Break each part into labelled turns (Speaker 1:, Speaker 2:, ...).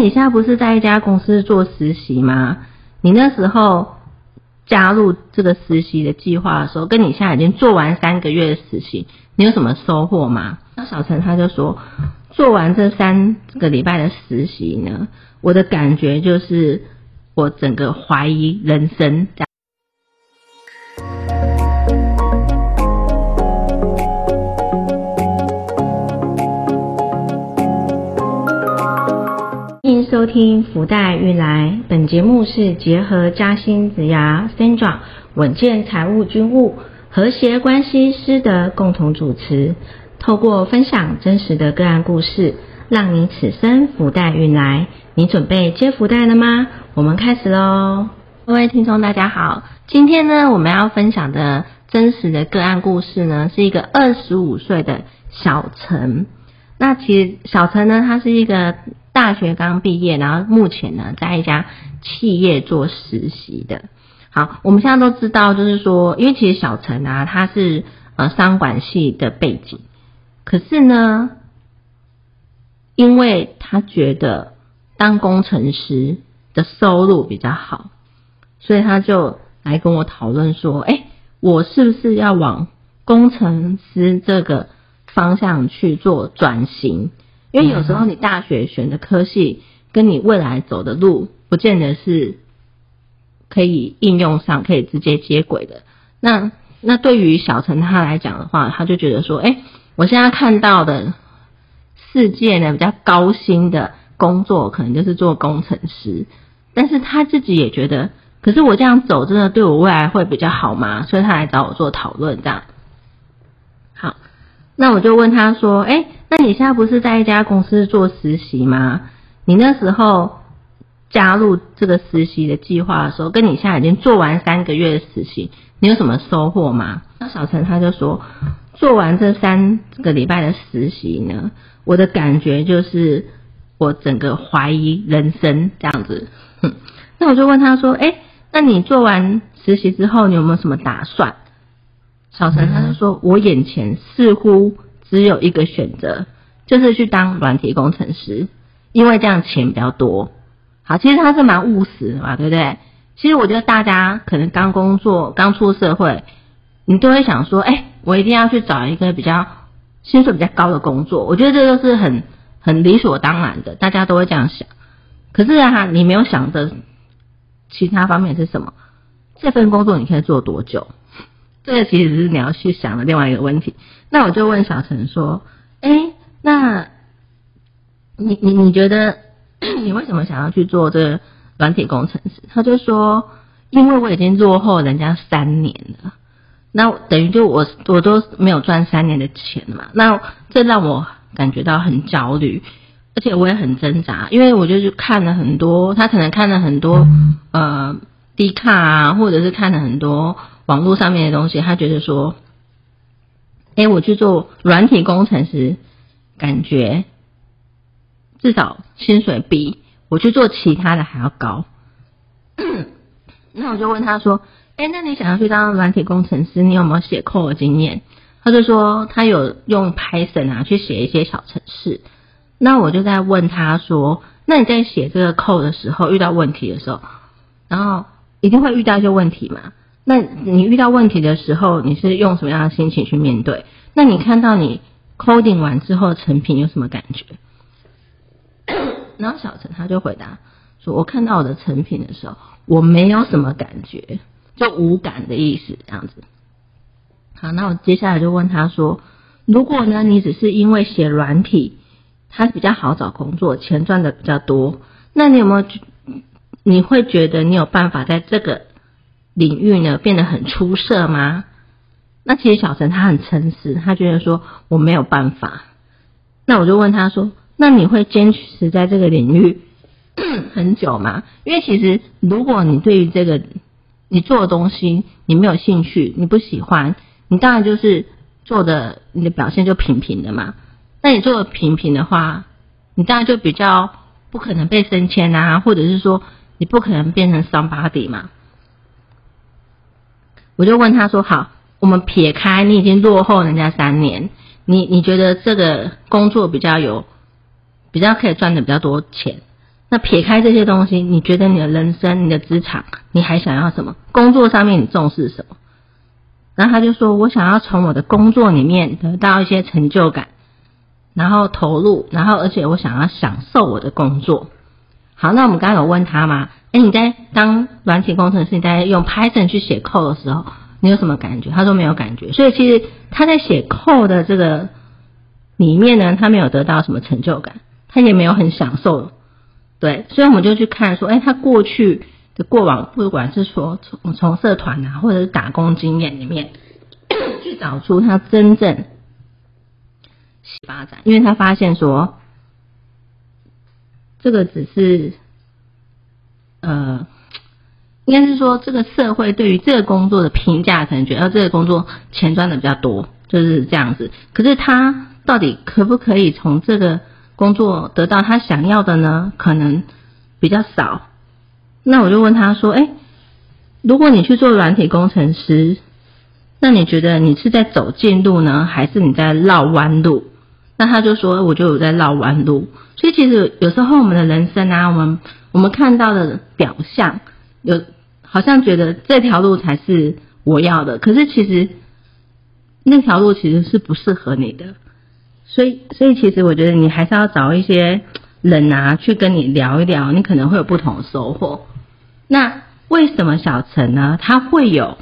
Speaker 1: 你现在不是在一家公司做实习吗？你那时候加入这个实习的计划的时候，跟你现在已经做完三个月的实习，你有什么收获吗？那小陈他就说，做完这三个礼拜的实习呢，我的感觉就是我整个怀疑人生。听福袋运来，本节目是结合嘉兴子牙、三爪稳健财务军务和谐关系师的共同主持，透过分享真实的个案故事，让你此生福袋运来。你准备接福袋了吗？我们开始喽！各位听众大家好，今天呢我们要分享的真实的个案故事呢，是一个二十五岁的小陈。那其实小陈呢，他是一个。大学刚毕业，然后目前呢在一家企业做实习的。好，我们现在都知道，就是说，因为其实小陈啊，他是呃商管系的背景，可是呢，因为他觉得当工程师的收入比较好，所以他就来跟我讨论说：“哎，我是不是要往工程师这个方向去做转型？”因为有时候你大学选的科系跟你未来走的路，不见得是可以应用上、可以直接接轨的。那那对于小陈他来讲的话，他就觉得说，哎，我现在看到的世界呢比较高薪的工作，可能就是做工程师。但是他自己也觉得，可是我这样走真的对我未来会比较好吗？所以他来找我做讨论，这样。好，那我就问他说，哎。你现在不是在一家公司做实习吗？你那时候加入这个实习的计划的时候，跟你现在已经做完三个月的实习，你有什么收获吗？那小陈他就说，做完这三个礼拜的实习呢，我的感觉就是我整个怀疑人生这样子。那我就问他说，哎，那你做完实习之后，你有没有什么打算？小陈他就说，我眼前似乎。只有一个选择，就是去当软体工程师，因为这样钱比较多。好，其实他是蛮务实的嘛，对不对？其实我觉得大家可能刚工作、刚出社会，你都会想说，哎，我一定要去找一个比较薪水比较高的工作。我觉得这都是很很理所当然的，大家都会这样想。可是啊，你没有想的其他方面是什么？这份工作你可以做多久？这个其实是你要去想的另外一个问题。那我就问小陈说：“哎，那你你你觉得你为什么想要去做这个软体工程师？”他就说：“因为我已经落后人家三年了，那等于就我我都没有赚三年的钱嘛。那这让我感觉到很焦虑，而且我也很挣扎，因为我就看了很多，他可能看了很多呃低卡啊，或者是看了很多。”网络上面的东西，他觉得说，哎，我去做软体工程师，感觉至少薪水比我去做其他的还要高。那我就问他说，哎，那你想要去当软体工程师，你有没有写 code 的经验？他就说他有用 Python 啊去写一些小程式。那我就在问他说，那你在写这个 code 的时候遇到问题的时候，然后一定会遇到一些问题嘛？那你遇到问题的时候，你是用什么样的心情去面对？那你看到你 coding 完之后成品有什么感觉？然后小陈他就回答说：“我看到我的成品的时候，我没有什么感觉，就无感的意思这样子。”好，那我接下来就问他说：“如果呢，你只是因为写软体，它比较好找工作，钱赚的比较多，那你有没有？你会觉得你有办法在这个？”领域呢变得很出色吗？那其实小陈他很诚实，他觉得说我没有办法。那我就问他说：“那你会坚持在这个领域 很久吗？”因为其实如果你对于这个你做的东西你没有兴趣，你不喜欢，你当然就是做的你的表现就平平的嘛。那你做的平平的话，你当然就比较不可能被升迁啊，或者是说你不可能变成 somebody 嘛。我就问他说：“好，我们撇开你已经落后人家三年，你你觉得这个工作比较有，比较可以赚的比较多钱？那撇开这些东西，你觉得你的人生、你的职场，你还想要什么？工作上面你重视什么？然后他就说：“我想要从我的工作里面得到一些成就感，然后投入，然后而且我想要享受我的工作。”好，那我们刚刚有问他吗？哎，你在当软体工程师，你在用 Python 去写 code 的时候，你有什么感觉？他说没有感觉。所以其实他在写 code 的这个里面呢，他没有得到什么成就感，他也没有很享受。对，所以我们就去看说，哎，他过去的过往，不管是说从从社团啊，或者是打工经验里面，去找出他真正发展，因为他发现说，这个只是，呃，应该是说这个社会对于这个工作的评价，可能觉得这个工作钱赚的比较多，就是这样子。可是他到底可不可以从这个？工作得到他想要的呢，可能比较少。那我就问他说：“哎，如果你去做软体工程师，那你觉得你是在走近路呢，还是你在绕弯路？”那他就说：“我就有在绕弯路。”所以其实有时候我们的人生啊，我们我们看到的表象，有好像觉得这条路才是我要的，可是其实那条路其实是不适合你的。所以，所以其实我觉得你还是要找一些人啊，去跟你聊一聊，你可能会有不同的收获。那为什么小陈呢？他会有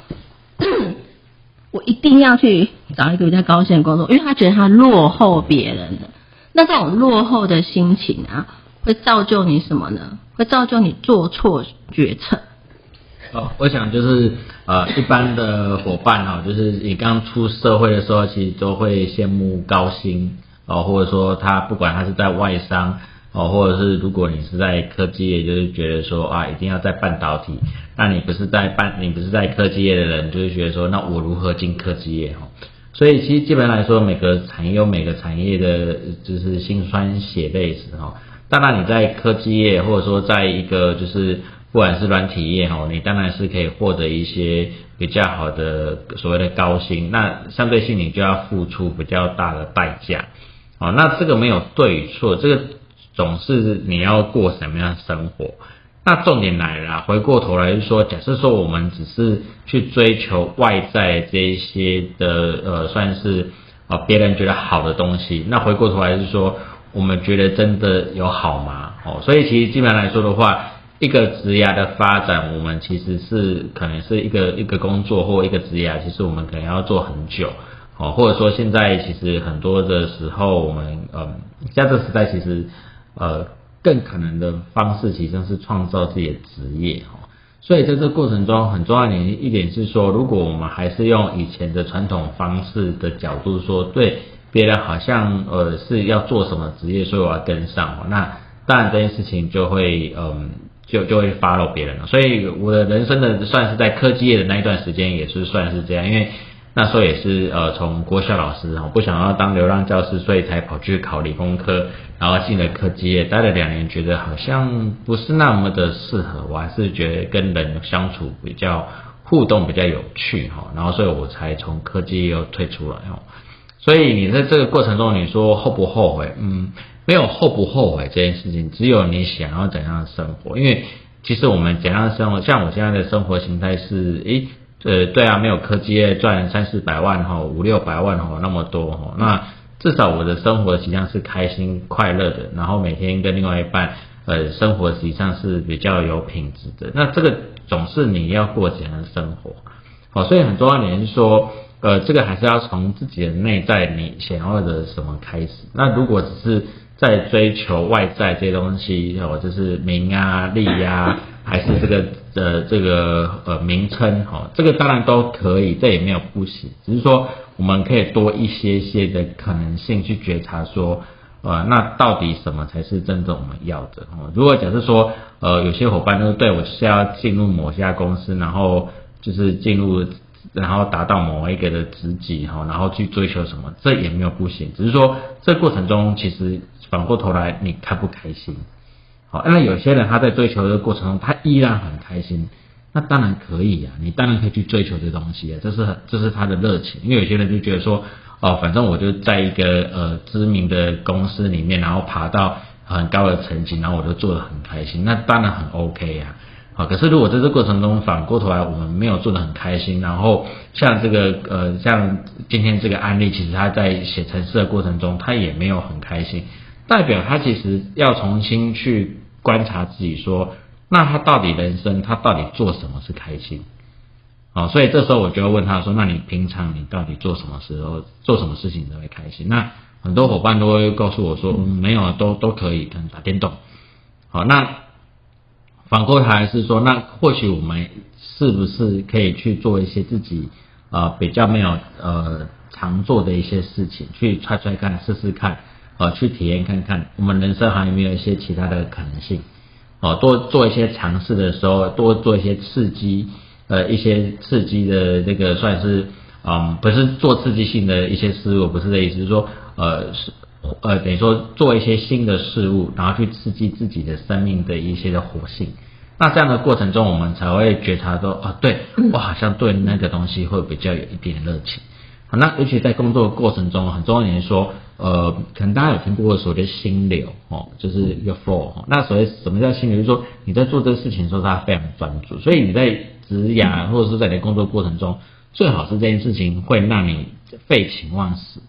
Speaker 1: 我一定要去找一个比较高薪的工作，因为他觉得他落后别人的。那这种落后的心情啊，会造就你什么呢？会造就你做错决策。
Speaker 2: 哦，我想就是呃，一般的伙伴哈，就是你刚出社会的时候，其实都会羡慕高薪哦，或者说他不管他是在外商哦，或者是如果你是在科技业，就是觉得说啊，一定要在半导体，那你不是在半，你不是在科技业的人，就是觉得说，那我如何进科技业哈？所以其实基本来说，每个产业有每个产业的就是辛酸血泪史哈。当然你在科技业，或者说在一个就是。不管是软体业哈，你当然是可以获得一些比较好的所谓的高薪，那相对性你就要付出比较大的代价，哦，那这个没有对与错，这个总是你要过什么样的生活。那重点来了，回过头来就说，假设说我们只是去追求外在这一些的呃，算是啊别人觉得好的东西，那回过头来是说，我们觉得真的有好吗？哦，所以其实基本上来说的话。一个职涯的发展，我们其实是可能是一个一个工作或一个职涯，其实我们可能要做很久，哦，或者说现在其实很多的时候，我们嗯，在这时代其实呃更可能的方式，其实是创造自己的职业，哦，所以在这过程中很重要的一点是说，如果我们还是用以前的传统方式的角度说，对别人好像呃是要做什么职业，所以我要跟上，那当然这件事情就会嗯。就就会 follow 别人了，所以我的人生的算是在科技业的那一段时间也是算是这样，因为那时候也是呃从国校老师哦不想要当流浪教师，所以才跑去考理工科，然后进了科技业，待了两年，觉得好像不是那么的适合，我还是觉得跟人相处比较互动比较有趣哈，然后所以我才从科技又退出来哦，所以你在这个过程中你说后不后悔？嗯。没有后不后悔这件事情，只有你想要怎样的生活。因为其实我们怎样的生活，像我现在的生活形态是，诶，呃，对啊，没有科技业赚三四百万哈，五六百万哈那么多哈，那至少我的生活实际上是开心快乐的，然后每天跟另外一半，呃，生活实际上是比较有品质的。那这个总是你要过怎样的生活？好，所以很重要点是说，呃，这个还是要从自己的内在你想要的什么开始。那如果只是在追求外在这些东西，哦，就是名啊、利啊，还是这个的这个呃名称，哈，这个当然都可以，这也没有不行，只是说我们可以多一些些的可能性去觉察，说，呃，那到底什么才是真正我们要的？哦，如果假设说，呃，有些伙伴就是对我是要进入某家公司，然后就是进入。然后达到某一个的职级哈，然后去追求什么，这也没有不行，只是说这过程中其实反过头来你开不开心？好，那有些人他在追求的过程中，他依然很开心，那当然可以啊，你当然可以去追求这东西啊，这是这是他的热情。因为有些人就觉得说，哦，反正我就在一个呃知名的公司里面，然后爬到。很高的层级，然后我就做的很开心，那当然很 OK 呀。好，可是如果在这过程中反过头来，我们没有做的很开心，然后像这个呃，像今天这个案例，其实他在写程式的过程中，他也没有很开心，代表他其实要重新去观察自己，说那他到底人生他到底做什么是开心？好，所以这时候我就要问他说，那你平常你到底做什么时候做什么事情你会开心？那很多伙伴都会告诉我说，没有，都都可以，可能打电动。好，那。反过来是说，那或许我们是不是可以去做一些自己呃比较没有呃常做的一些事情，去踹踹看、试试看，呃，去体验看看，我们人生还有没有一些其他的可能性？哦，多做一些尝试的时候，多做一些刺激，呃，一些刺激的这个算是嗯，不是做刺激性的一些事物，不是这意思，是说呃是。呃，等于说做一些新的事物，然后去刺激自己的生命的一些的活性。那这样的过程中，我们才会觉察到，啊，对我好像对那个东西会比较有一点热情。好，那尤其在工作的过程中，很重要一点说，呃，可能大家有听过所谓的心流哦，就是一个 flow。那所谓什么叫心流？就是说你在做这个事情的时候，他非常专注。所以你在职涯或者是在你的工作过程中，最好是这件事情会让你废寝忘食。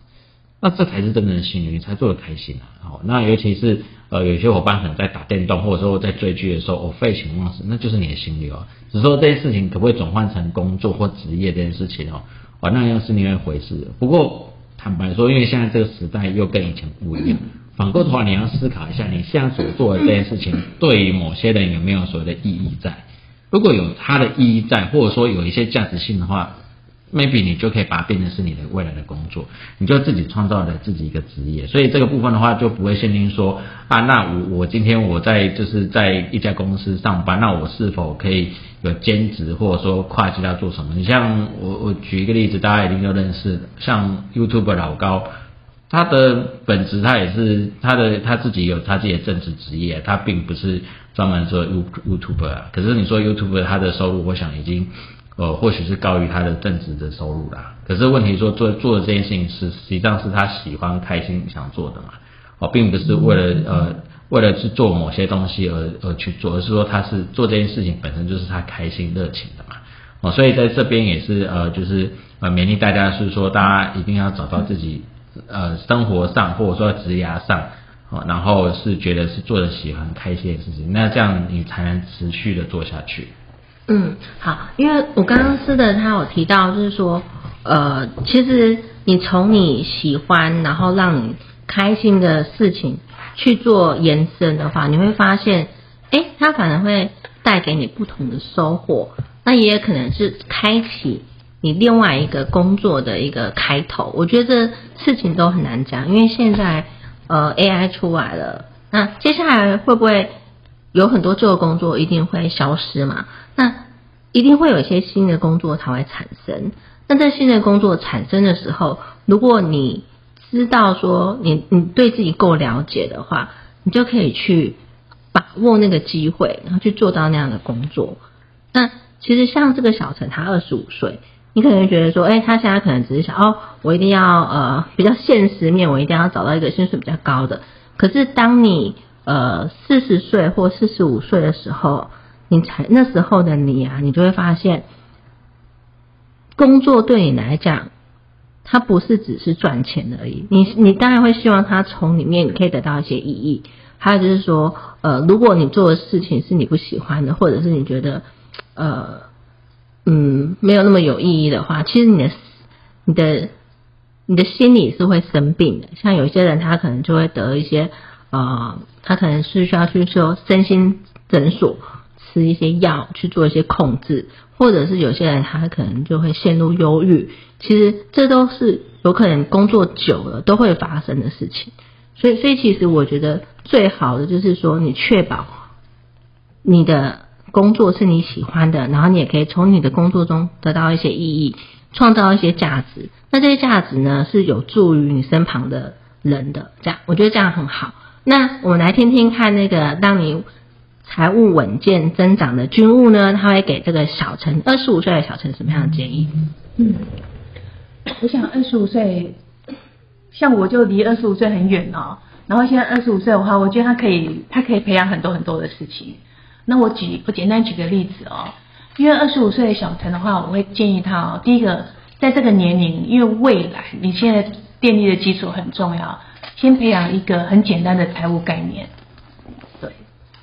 Speaker 2: 那这才是真正的心流，你才做的开心啊！好，那尤其是呃，有些伙伴可能在打电动，或者说在追剧的时候，我废寝忘食，那就是你的心流啊。只是说这件事情可不可以转换成工作或职业这件事情哦，哦，那又是另外一回事。不过坦白说，因为现在这个时代又跟以前不一样，反过头来你要思考一下，你现在所做的这件事情，对于某些人有没有所谓的意义在？如果有它的意义在，或者说有一些价值性的话。Maybe 你就可以把它变成是你的未来的工作，你就自己创造了自己一个职业，所以这个部分的话就不会限定说啊，那我我今天我在就是在一家公司上班，那我是否可以有兼职或者说跨级要做什么？你像我我举一个例子，大家一定都认识，像 YouTube 老高，他的本职他也是他的他自己有他自己的正职职业，他并不是专门做 YouTube，可是你说 YouTube 他的收入，我想已经。呃，或许是高于他的正职的收入啦。可是问题说做做的这件事情是实际上是他喜欢、开心想做的嘛？哦，并不是为了呃为了去做某些东西而而去做，而是说他是做这件事情本身就是他开心热情的嘛？哦，所以在这边也是呃就是呃勉励大家是说大家一定要找到自己呃生活上或者说职涯上哦，然后是觉得是做的喜欢、开心的事情，那这样你才能持续的做下去。
Speaker 1: 嗯，好，因为我刚刚吃的他有提到，就是说，呃，其实你从你喜欢，然后让你开心的事情去做延伸的话，你会发现，哎，它反而会带给你不同的收获。那也可能是开启你另外一个工作的一个开头。我觉得事情都很难讲，因为现在呃 AI 出来了，那接下来会不会？有很多旧的工作一定会消失嘛？那一定会有一些新的工作才会产生。那在新的工作产生的时候，如果你知道说你你对自己够了解的话，你就可以去把握那个机会，然后去做到那样的工作。那其实像这个小陈，他二十五岁，你可能觉得说，哎，他现在可能只是想哦，我一定要呃比较现实面，我一定要找到一个薪水比较高的。可是当你呃，四十岁或四十五岁的时候，你才那时候的你啊，你就会发现，工作对你来讲，它不是只是赚钱而已。你你当然会希望它从里面你可以得到一些意义。还有就是说，呃，如果你做的事情是你不喜欢的，或者是你觉得呃嗯没有那么有意义的话，其实你的你的你的心理是会生病的。像有些人他可能就会得一些。啊，他可能是需要去说身心诊所吃一些药去做一些控制，或者是有些人他可能就会陷入忧郁。其实这都是有可能工作久了都会发生的事情。所以，所以其实我觉得最好的就是说，你确保你的工作是你喜欢的，然后你也可以从你的工作中得到一些意义，创造一些价值。那这些价值呢，是有助于你身旁的人的。这样，我觉得这样很好。那我们来听听看，那个当你财务稳健增长的军务呢，他会给这个小陈二十五岁的小陈什么样的建议？
Speaker 3: 嗯，我想二十五岁，像我就离二十五岁很远哦。然后现在二十五岁的话，我觉得他可以，他可以培养很多很多的事情。那我举，我简单举个例子哦，因为二十五岁的小陈的话，我会建议他哦，第一个，在这个年龄，因为未来你现在电力的基础很重要，先培养一个很简单的财务概念。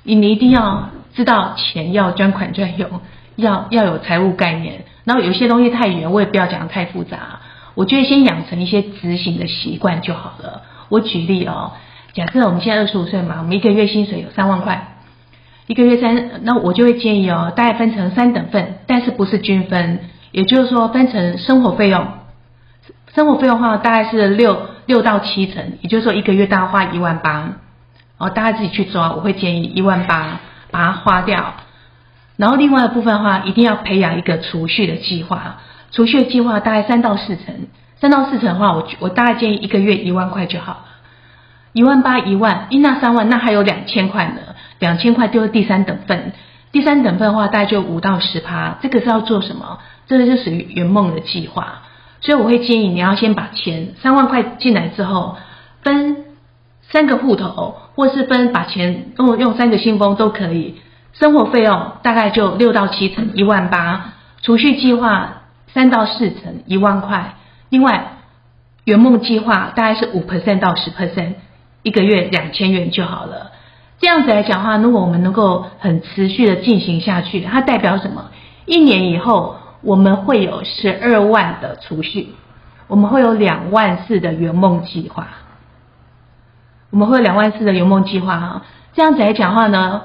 Speaker 3: 你你一定要知道钱要专款专用，要要有财务概念。然后有些东西太远，我也不要讲太复杂。我觉得先养成一些执行的习惯就好了。我举例哦，假设我们现在二十五岁嘛，我们一个月薪水有三万块。一个月三，那我就会建议哦，大概分成三等份，但是不是均分，也就是说分成生活费用，生活费用的话大概是六六到七成，也就是说一个月大概花一万八，哦，大家自己去抓，我会建议一万八把它花掉，然后另外的部分的话，一定要培养一个储蓄的计划，储蓄的计划大概三到四成，三到四成的话，我我大概建议一个月一万块就好。了，一万八一万，一那三万，那还有两千块呢。两千块丢第三等份，第三等份的话大概就五到十趴，这个是要做什么？这个就属于圆梦的计划，所以我会建议你要先把钱三万块进来之后，分三个户头，或是分把钱用用三个信封都可以。生活费用大概就六到七成一万八，储蓄计划三到四成一万块，另外圆梦计划大概是五 percent 到十 percent，一个月两千元就好了。这样子来讲的话，如果我们能够很持续的进行下去，它代表什么？一年以后我们会有十二万的储蓄，我们会有两万四的圆梦计划，我们会有两万四的圆梦计划哈。这样子来讲的话呢，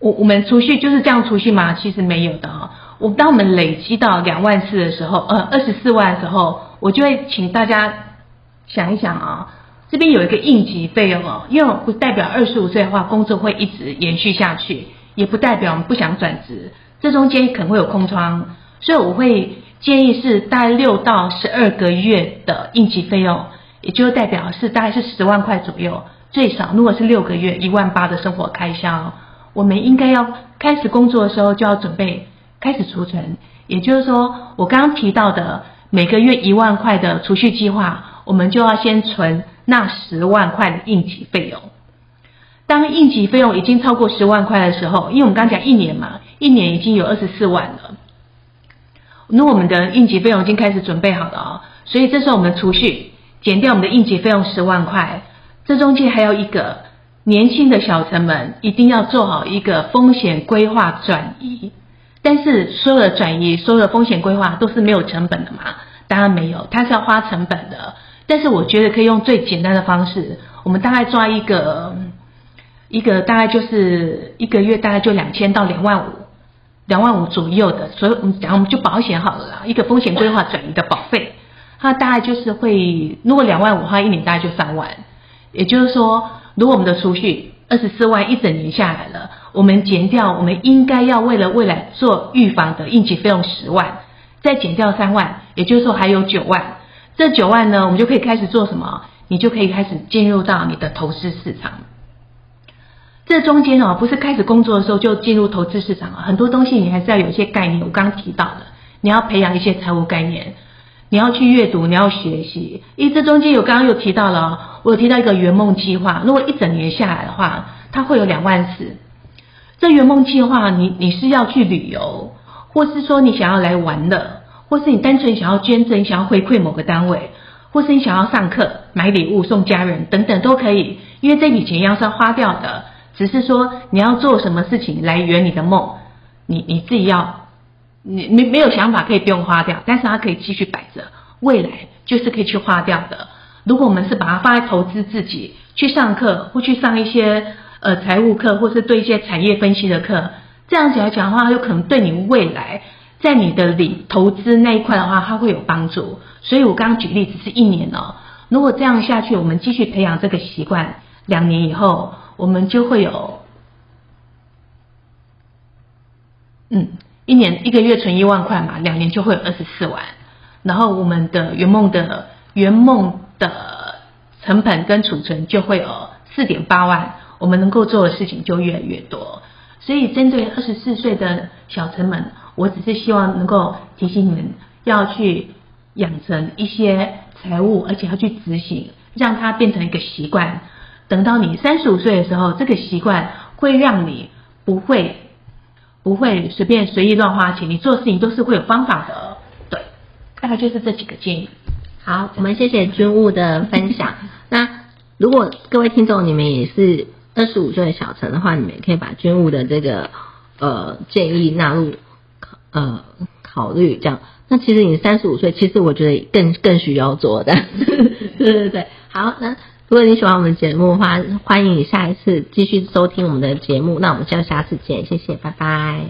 Speaker 3: 我我们储蓄就是这样储蓄吗？其实没有的哈。我当我们累积到两万四的时候，呃，二十四万的时候，我就会请大家想一想啊。这边有一个应急费用哦，因为不代表二十五岁的话工作会一直延续下去，也不代表我们不想转职，这中间可能会有空窗，所以我会建议是大概六到十二个月的应急费用，也就代表是大概是十万块左右，最少如果是六个月一万八的生活开销，我们应该要开始工作的时候就要准备开始储存，也就是说我刚刚提到的每个月一万块的储蓄计划，我们就要先存。那十万块的应急费用，当应急费用已经超过十万块的时候，因为我们刚讲一年嘛，一年已经有二十四万了。那我们的应急费用已经开始准备好了哦，所以这时候我们储蓄减掉我们的应急费用十万块，这中间还有一个年轻的小成本，一定要做好一个风险规划转移。但是所有的转移、所有的风险规划都是没有成本的嘛？当然没有，它是要花成本的。但是我觉得可以用最简单的方式，我们大概抓一个一个大概就是一个月大概就两千到两万五，两万五左右的，所以我们讲我们就保险好了啦，一个风险规划转移的保费，它大概就是会如果两万五它，一年大概就三万，也就是说，如果我们的储蓄二十四万一整年下来了，我们减掉我们应该要为了未来做预防的应急费用十万，再减掉三万，也就是说还有九万。这九万呢，我们就可以开始做什么？你就可以开始进入到你的投资市场。这中间哦，不是开始工作的时候就进入投资市场啊，很多东西你还是要有一些概念。我刚刚提到的，你要培养一些财务概念，你要去阅读，你要学习。因为这中间有刚刚有提到了，我有提到一个圆梦计划，如果一整年下来的话，它会有两万次。这圆梦计划，你你是要去旅游，或是说你想要来玩的？或是你单纯想要捐赠，想要回馈某个单位，或是你想要上课、买礼物送家人等等都可以，因为这笔钱要是要花掉的，只是说你要做什么事情来圆你的梦，你你自己要，你没没有想法可以不用花掉，但是它可以继续摆着，未来就是可以去花掉的。如果我们是把它放在投资自己，去上课或去上一些呃财务课，或是对一些产业分析的课，这样子来讲的话，有可能对你未来。在你的理投资那一块的话，它会有帮助。所以我刚刚举例只是一年哦。如果这样下去，我们继续培养这个习惯，两年以后，我们就会有，嗯，一年一个月存一万块嘛，两年就会有二十四万。然后我们的圆梦的圆梦的成本跟储存就会有四点八万，我们能够做的事情就越来越多。所以针对二十四岁的小陈们。我只是希望能够提醒你们，要去养成一些财务，而且要去执行，让它变成一个习惯。等到你三十五岁的时候，这个习惯会让你不会不会随便随意乱花钱，你做事情都是会有方法的。对，大概就是这几个建议。
Speaker 1: 好，我们谢谢军务的分享。那如果各位听众你们也是二十五岁的小陈的话，你们也可以把军务的这个呃建议纳入呃考虑，这样。那其实你三十五岁，其实我觉得更更需要做的。对对对，好，那如果你喜欢我们节目的话，欢迎你下一次继续收听我们的节目。那我们就下次见，谢谢，拜拜。